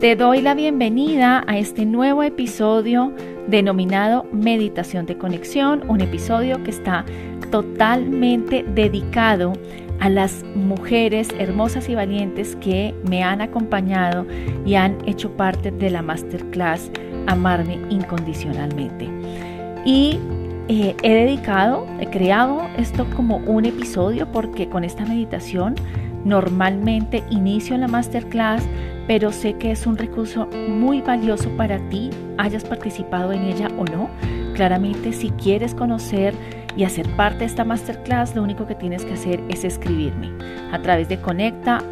Te doy la bienvenida a este nuevo episodio denominado Meditación de Conexión, un episodio que está totalmente dedicado a las mujeres hermosas y valientes que me han acompañado y han hecho parte de la masterclass Amarme incondicionalmente. Y eh, he dedicado, he creado esto como un episodio porque con esta meditación normalmente inicio la masterclass, pero sé que es un recurso muy valioso para ti, hayas participado en ella o no. Claramente, si quieres conocer y hacer parte de esta masterclass, lo único que tienes que hacer es escribirme a través de conecta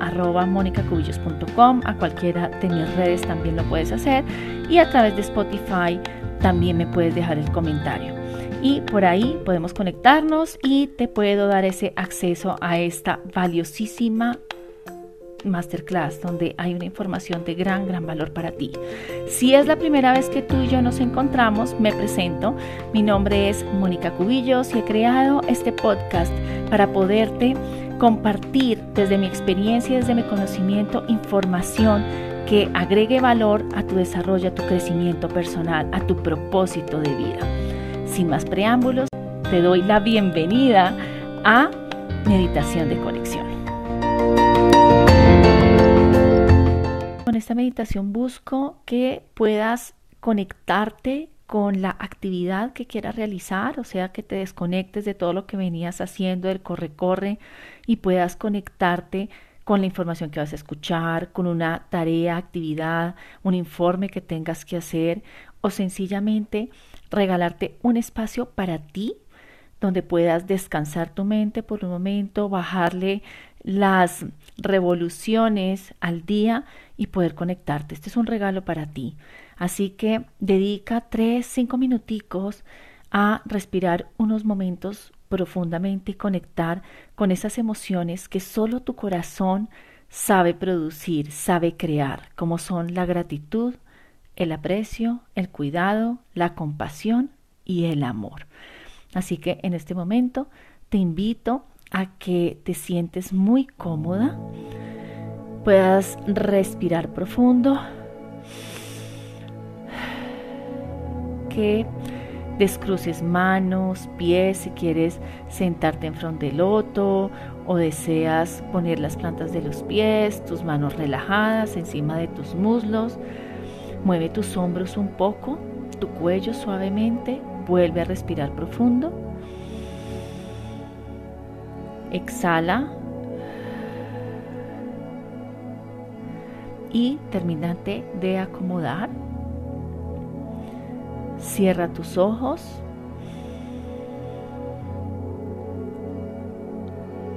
a cualquiera de mis redes también lo puedes hacer y a través de Spotify también me puedes dejar el comentario. Y por ahí podemos conectarnos y te puedo dar ese acceso a esta valiosísima masterclass donde hay una información de gran, gran valor para ti. Si es la primera vez que tú y yo nos encontramos, me presento. Mi nombre es Mónica Cubillos y he creado este podcast para poderte compartir desde mi experiencia desde mi conocimiento información que agregue valor a tu desarrollo, a tu crecimiento personal, a tu propósito de vida. Sin más preámbulos, te doy la bienvenida a Meditación de Conexión. Con esta meditación busco que puedas conectarte con la actividad que quieras realizar, o sea, que te desconectes de todo lo que venías haciendo, el corre-corre, y puedas conectarte con la información que vas a escuchar, con una tarea, actividad, un informe que tengas que hacer, o sencillamente regalarte un espacio para ti donde puedas descansar tu mente por un momento, bajarle las revoluciones al día y poder conectarte. Este es un regalo para ti. Así que dedica tres, cinco minuticos a respirar unos momentos profundamente y conectar con esas emociones que solo tu corazón sabe producir, sabe crear, como son la gratitud, el aprecio, el cuidado, la compasión y el amor. Así que en este momento te invito a que te sientes muy cómoda, puedas respirar profundo, que descruces manos, pies, si quieres sentarte en frente del loto o deseas poner las plantas de los pies, tus manos relajadas encima de tus muslos. Mueve tus hombros un poco, tu cuello suavemente, vuelve a respirar profundo. Exhala y terminate de acomodar. Cierra tus ojos.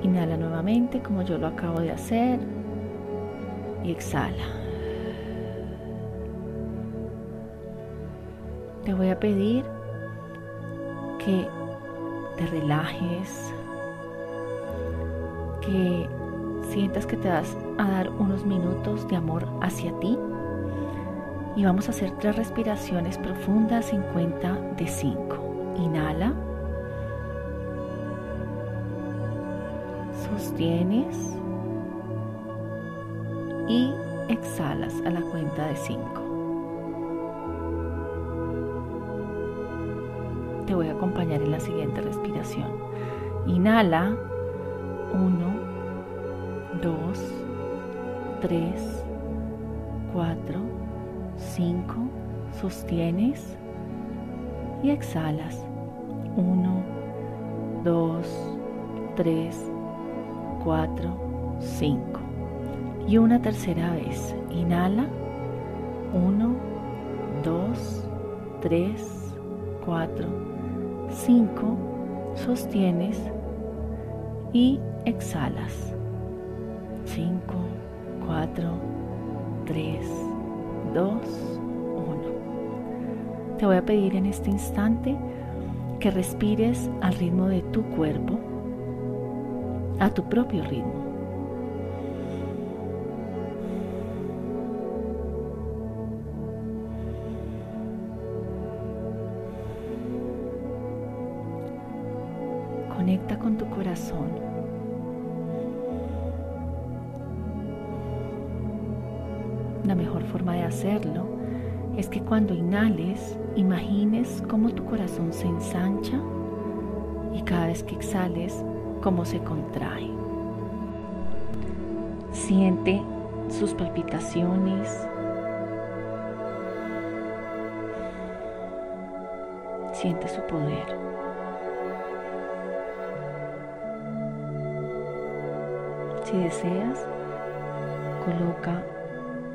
Inhala nuevamente como yo lo acabo de hacer y exhala. Te voy a pedir que te relajes, que sientas que te vas a dar unos minutos de amor hacia ti y vamos a hacer tres respiraciones profundas en cuenta de 5. Inhala. Sostienes y exhalas a la cuenta de 5. Te voy a acompañar en la siguiente respiración. Inhala. 1, 2, 3, 4, 5, sostienes y exhalas. 1, 2, 3, 4, 5. Y una tercera vez. Inhala. 1, 2, 3, 4, 5. Sostienes y exhalas. 5, 4, 3, 2, 1. Te voy a pedir en este instante que respires al ritmo de tu cuerpo, a tu propio ritmo. La mejor forma de hacerlo es que cuando inhales, imagines cómo tu corazón se ensancha y cada vez que exhales, cómo se contrae. Siente sus palpitaciones. Siente su poder. Si deseas, coloca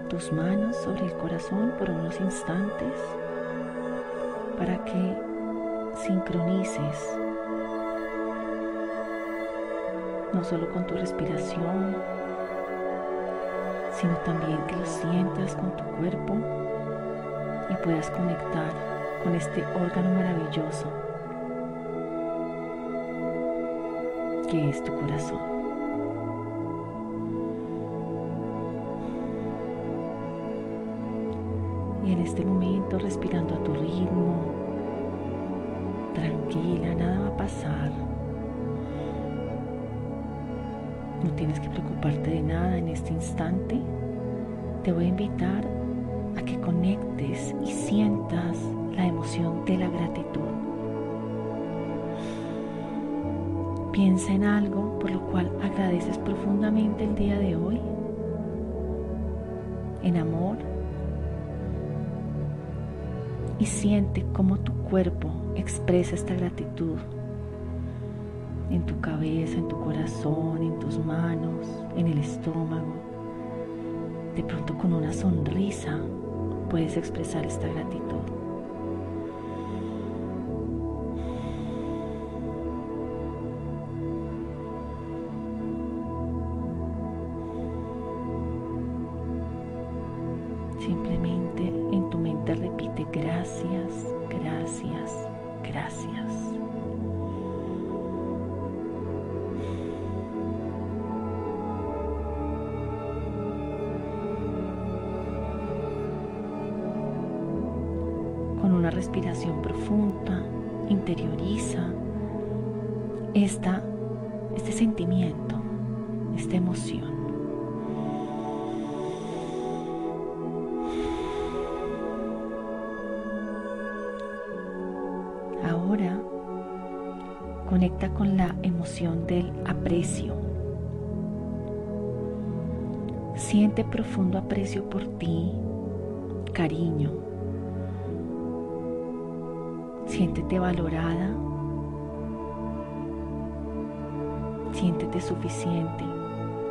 tus manos sobre el corazón por unos instantes para que sincronices no solo con tu respiración, sino también que lo sientas con tu cuerpo y puedas conectar con este órgano maravilloso que es tu corazón. Este momento respirando a tu ritmo, tranquila, nada va a pasar. No tienes que preocuparte de nada en este instante. Te voy a invitar a que conectes y sientas la emoción de la gratitud. Piensa en algo por lo cual agradeces profundamente el día de hoy. En amor. Y siente cómo tu cuerpo expresa esta gratitud en tu cabeza, en tu corazón, en tus manos, en el estómago. De pronto con una sonrisa puedes expresar esta gratitud. Respiración profunda, interioriza esta, este sentimiento, esta emoción. Ahora conecta con la emoción del aprecio. Siente profundo aprecio por ti, cariño, Siéntete valorada. Siéntete suficiente.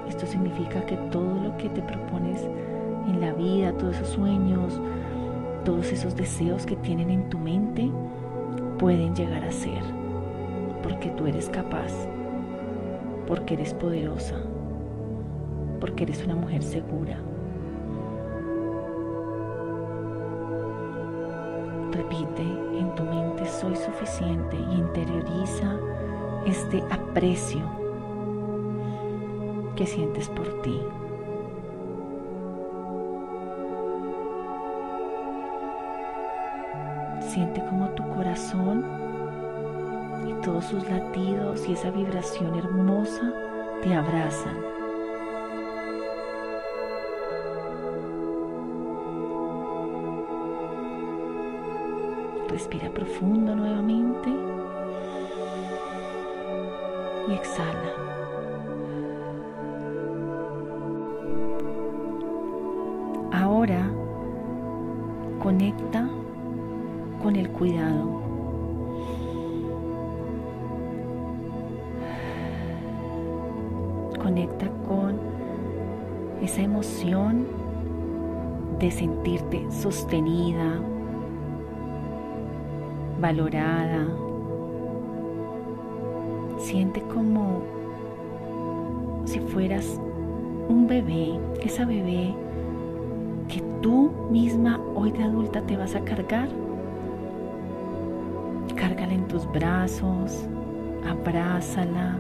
Esto significa que todo lo que te propones en la vida, todos esos sueños, todos esos deseos que tienen en tu mente, pueden llegar a ser. Porque tú eres capaz. Porque eres poderosa. Porque eres una mujer segura. Repite en tu mente, soy suficiente y interioriza este aprecio que sientes por ti. Siente como tu corazón y todos sus latidos y esa vibración hermosa te abrazan Respira profundo nuevamente y exhala. Ahora conecta con el cuidado. Conecta con esa emoción de sentirte sostenida, valorada. Siente como si fueras un bebé, esa bebé que tú misma hoy de adulta te vas a cargar. Cárgala en tus brazos, abrázala,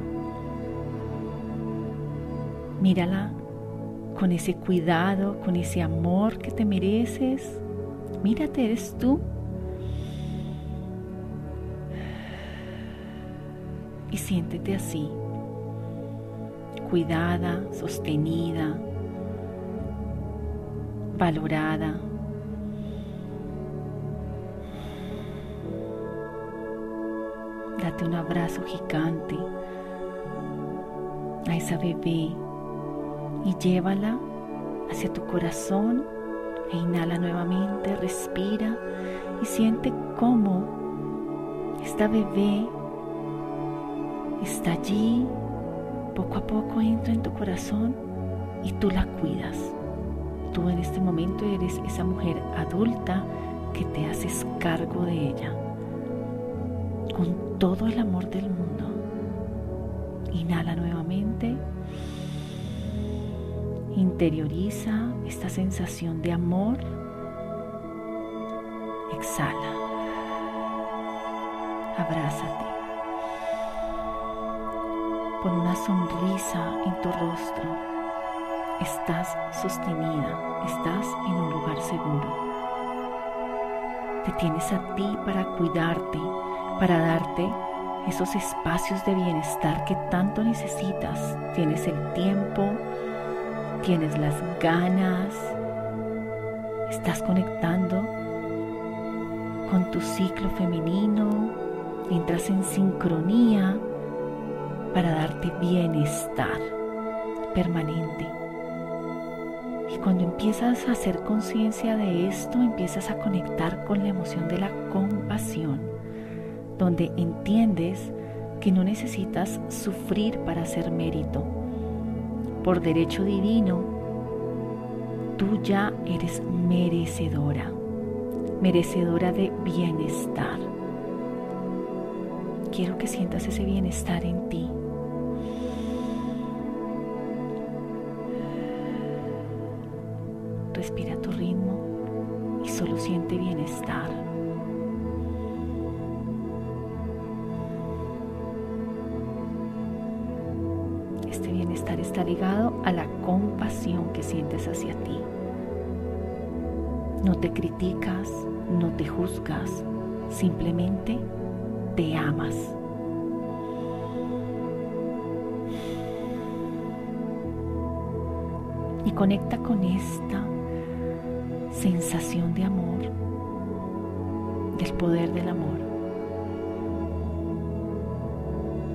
mírala con ese cuidado, con ese amor que te mereces. Mírate, eres tú. Siéntete así, cuidada, sostenida, valorada. Date un abrazo gigante a esa bebé y llévala hacia tu corazón e inhala nuevamente, respira y siente cómo esta bebé está allí, poco a poco entra en tu corazón y tú la cuidas. Tú en este momento eres esa mujer adulta que te haces cargo de ella con todo el amor del mundo. Inhala nuevamente. Interioriza esta sensación de amor. Exhala. Abrázate. Pon una sonrisa en tu rostro. Estás sostenida, estás en un lugar seguro. Te tienes a ti para cuidarte, para darte esos espacios de bienestar que tanto necesitas. Tienes el tiempo, tienes las ganas, estás conectando con tu ciclo femenino, entras en sincronía para darte bienestar permanente. Y cuando empiezas a hacer conciencia de esto, empiezas a conectar con la emoción de la compasión, donde entiendes que no necesitas sufrir para hacer mérito por derecho divino, tú ya eres merecedora, merecedora de bienestar. Quiero que sientas ese bienestar en ti. Este bienestar está ligado a la compasión que sientes hacia ti. No te criticas, no te juzgas, simplemente te amas. Y conecta con esta sensación de amor, del poder del amor.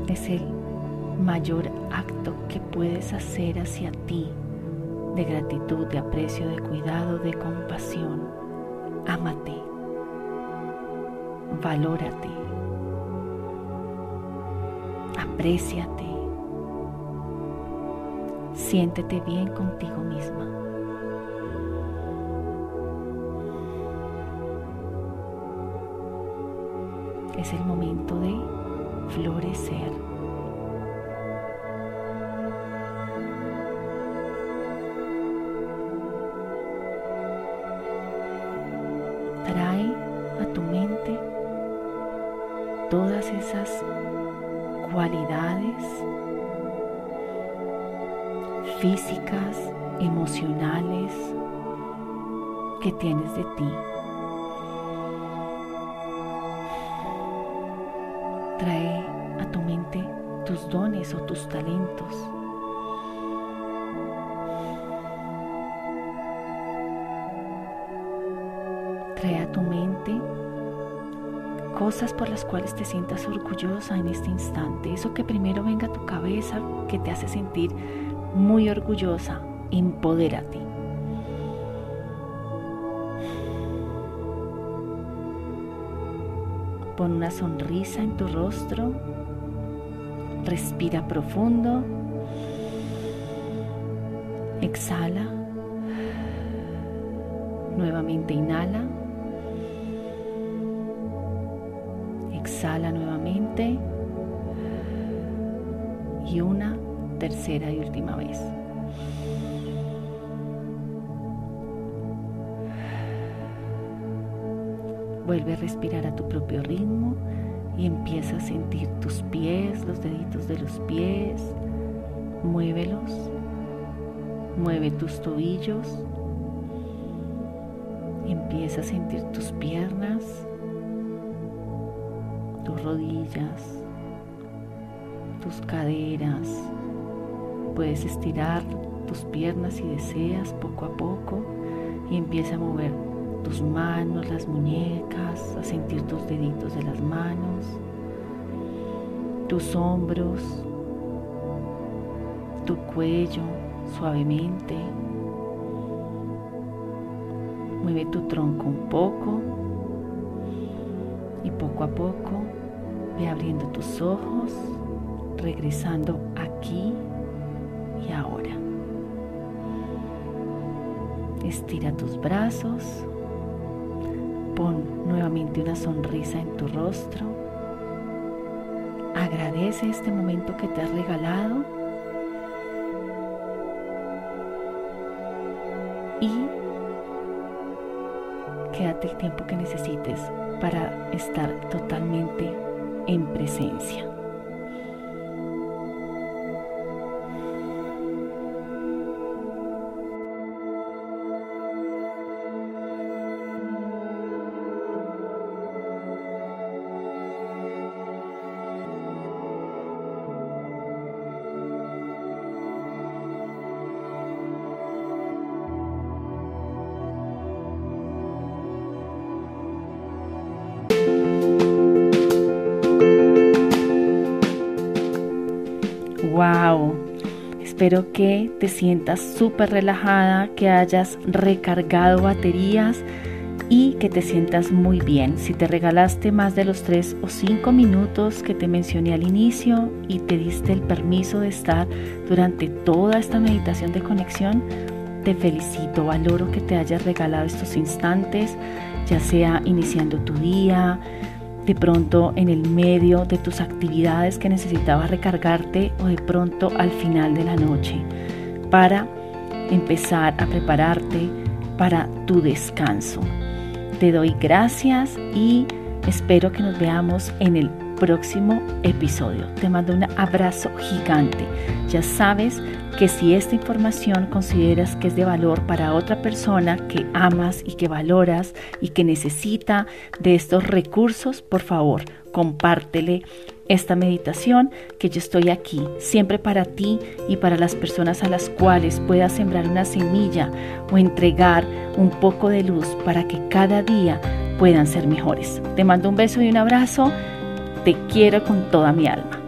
Es el mayor acto que puedes hacer hacia ti de gratitud, de aprecio, de cuidado, de compasión. Ámate, valórate, apréciate, siéntete bien contigo misma. Es el momento de florecer. Todas esas cualidades físicas, emocionales que tienes de ti. Trae a tu mente tus dones o tus talentos. Cosas por las cuales te sientas orgullosa en este instante. Eso que primero venga a tu cabeza, que te hace sentir muy orgullosa. Empodérate. Pon una sonrisa en tu rostro. Respira profundo. Exhala. Nuevamente inhala. Exhala nuevamente. Y una tercera y última vez. Vuelve a respirar a tu propio ritmo y empieza a sentir tus pies, los deditos de los pies. Muévelos. Mueve tus tobillos. Empieza a sentir tus piernas, rodillas, tus caderas. Puedes estirar tus piernas si deseas poco a poco y empieza a mover tus manos, las muñecas, a sentir tus deditos de las manos, tus hombros, tu cuello suavemente. Mueve tu tronco un poco y poco a poco ve abriendo tus ojos, regresando aquí y ahora. Estira tus brazos, pon nuevamente una sonrisa en tu rostro, agradece este momento que te has regalado y quédate el tiempo que necesites para estar totalmente en presencia. Espero que te sientas súper relajada, que hayas recargado baterías y que te sientas muy bien. Si te regalaste más de los 3 o 5 minutos que te mencioné al inicio y te diste el permiso de estar durante toda esta meditación de conexión, te felicito, valoro que te hayas regalado estos instantes, ya sea iniciando tu día, de pronto en el medio de tus actividades que necesitabas recargarte o de pronto al final de la noche para empezar a prepararte para tu descanso. Te doy gracias y espero que nos veamos en el próximo episodio. Te mando un abrazo gigante. Ya sabes que si esta información consideras que es de valor para otra persona que amas y que valoras y que necesita de estos recursos, por favor, compártele esta meditación que yo estoy aquí siempre para ti y para las personas a las cuales puedas sembrar una semilla o entregar un poco de luz para que cada día puedan ser mejores. Te mando un beso y un abrazo. Te quiero con toda mi alma.